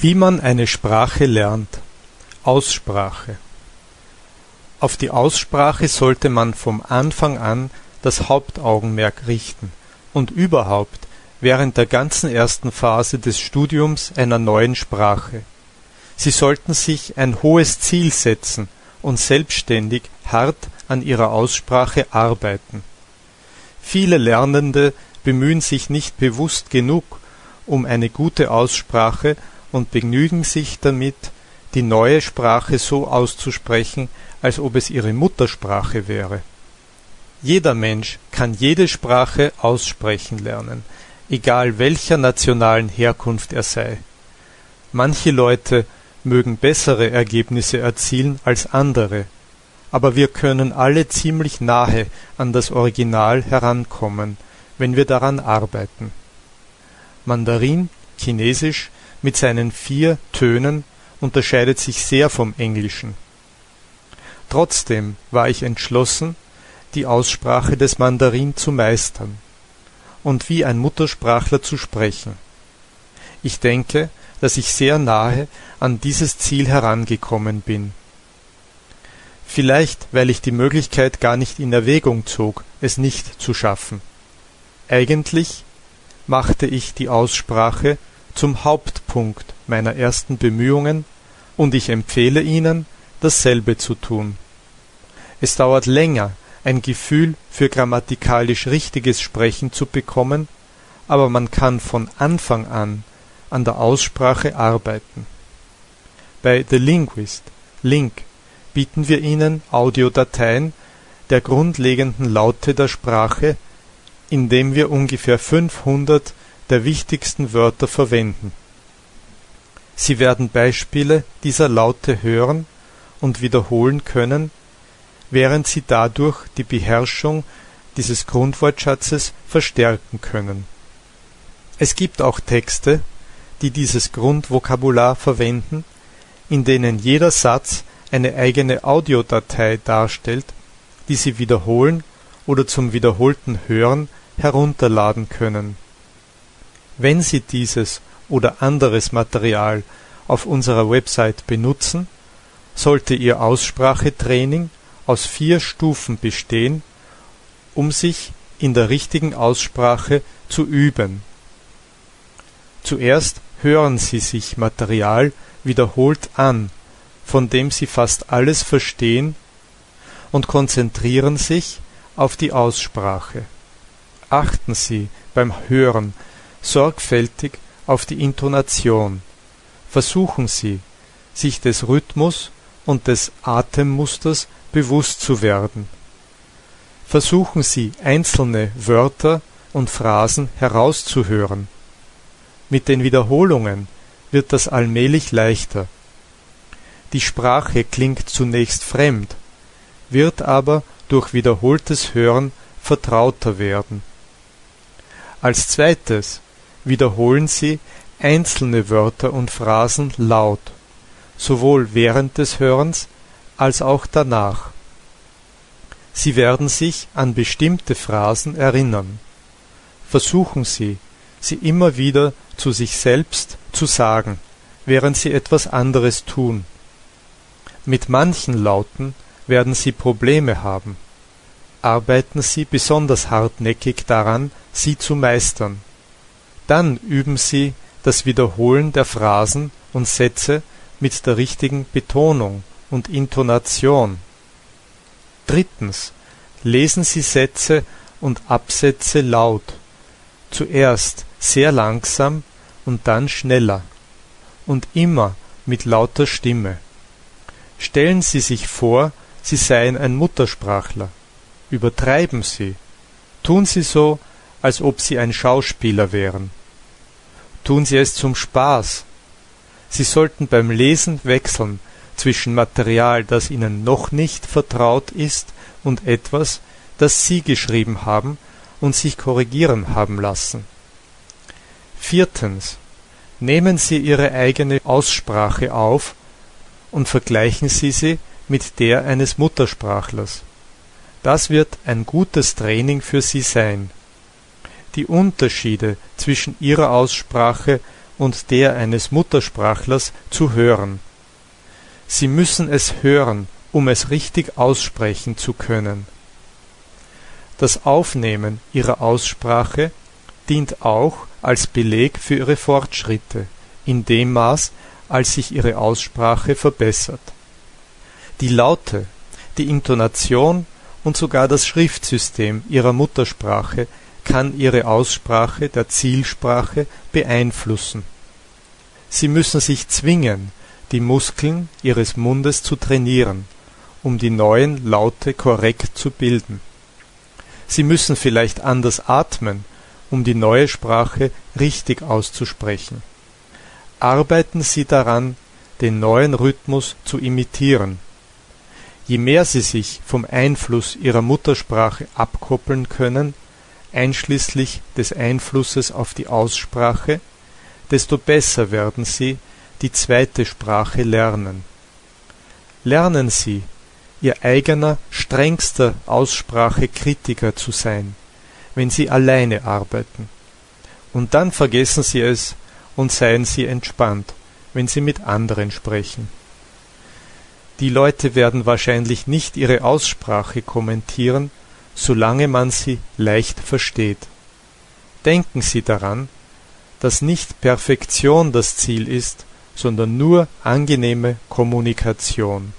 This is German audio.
Wie man eine Sprache lernt. Aussprache. Auf die Aussprache sollte man vom Anfang an das Hauptaugenmerk richten und überhaupt während der ganzen ersten Phase des Studiums einer neuen Sprache. Sie sollten sich ein hohes Ziel setzen und selbstständig hart an ihrer Aussprache arbeiten. Viele Lernende bemühen sich nicht bewusst genug um eine gute Aussprache und begnügen sich damit, die neue Sprache so auszusprechen, als ob es ihre Muttersprache wäre. Jeder Mensch kann jede Sprache aussprechen lernen, egal welcher nationalen Herkunft er sei. Manche Leute mögen bessere Ergebnisse erzielen als andere, aber wir können alle ziemlich nahe an das Original herankommen, wenn wir daran arbeiten. Mandarin, Chinesisch, mit seinen vier Tönen unterscheidet sich sehr vom Englischen. Trotzdem war ich entschlossen, die Aussprache des Mandarin zu meistern und wie ein Muttersprachler zu sprechen. Ich denke, dass ich sehr nahe an dieses Ziel herangekommen bin. Vielleicht, weil ich die Möglichkeit gar nicht in Erwägung zog, es nicht zu schaffen. Eigentlich machte ich die Aussprache zum Hauptpunkt meiner ersten Bemühungen, und ich empfehle Ihnen, dasselbe zu tun. Es dauert länger, ein Gefühl für grammatikalisch richtiges Sprechen zu bekommen, aber man kann von Anfang an an der Aussprache arbeiten. Bei The Linguist Link bieten wir Ihnen Audiodateien der grundlegenden Laute der Sprache, indem wir ungefähr 500 der wichtigsten Wörter verwenden. Sie werden Beispiele dieser Laute hören und wiederholen können, während Sie dadurch die Beherrschung dieses Grundwortschatzes verstärken können. Es gibt auch Texte, die dieses Grundvokabular verwenden, in denen jeder Satz eine eigene Audiodatei darstellt, die Sie wiederholen oder zum wiederholten Hören herunterladen können wenn Sie dieses oder anderes Material auf unserer Website benutzen, sollte Ihr Aussprachetraining aus vier Stufen bestehen, um sich in der richtigen Aussprache zu üben. Zuerst hören Sie sich Material wiederholt an, von dem Sie fast alles verstehen, und konzentrieren sich auf die Aussprache. Achten Sie beim Hören sorgfältig auf die Intonation. Versuchen Sie, sich des Rhythmus und des Atemmusters bewusst zu werden. Versuchen Sie einzelne Wörter und Phrasen herauszuhören. Mit den Wiederholungen wird das allmählich leichter. Die Sprache klingt zunächst fremd, wird aber durch wiederholtes Hören vertrauter werden. Als zweites wiederholen Sie einzelne Wörter und Phrasen laut, sowohl während des Hörens als auch danach. Sie werden sich an bestimmte Phrasen erinnern. Versuchen Sie, sie immer wieder zu sich selbst zu sagen, während Sie etwas anderes tun. Mit manchen Lauten werden Sie Probleme haben. Arbeiten Sie besonders hartnäckig daran, sie zu meistern. Dann üben Sie das Wiederholen der Phrasen und Sätze mit der richtigen Betonung und Intonation. Lesen Sie Sätze und Absätze laut. Zuerst sehr langsam und dann schneller. Und immer mit lauter Stimme. Stellen Sie sich vor, Sie seien ein Muttersprachler. Übertreiben Sie. Tun Sie so, als ob Sie ein Schauspieler wären tun sie es zum Spaß. Sie sollten beim Lesen wechseln zwischen Material, das ihnen noch nicht vertraut ist, und etwas, das sie geschrieben haben und sich korrigieren haben lassen. Viertens. Nehmen Sie Ihre eigene Aussprache auf und vergleichen Sie sie mit der eines Muttersprachlers. Das wird ein gutes Training für Sie sein die Unterschiede zwischen ihrer Aussprache und der eines Muttersprachlers zu hören. Sie müssen es hören, um es richtig aussprechen zu können. Das Aufnehmen ihrer Aussprache dient auch als Beleg für ihre Fortschritte, in dem Maß, als sich ihre Aussprache verbessert. Die Laute, die Intonation und sogar das Schriftsystem ihrer Muttersprache kann ihre Aussprache der Zielsprache beeinflussen. Sie müssen sich zwingen, die Muskeln ihres Mundes zu trainieren, um die neuen Laute korrekt zu bilden. Sie müssen vielleicht anders atmen, um die neue Sprache richtig auszusprechen. Arbeiten Sie daran, den neuen Rhythmus zu imitieren. Je mehr Sie sich vom Einfluss Ihrer Muttersprache abkoppeln können, einschließlich des Einflusses auf die Aussprache, desto besser werden Sie die zweite Sprache lernen. Lernen Sie, Ihr eigener strengster Aussprachekritiker zu sein, wenn Sie alleine arbeiten. Und dann vergessen Sie es und seien Sie entspannt, wenn Sie mit anderen sprechen. Die Leute werden wahrscheinlich nicht Ihre Aussprache kommentieren, solange man sie leicht versteht. Denken Sie daran, dass nicht Perfektion das Ziel ist, sondern nur angenehme Kommunikation.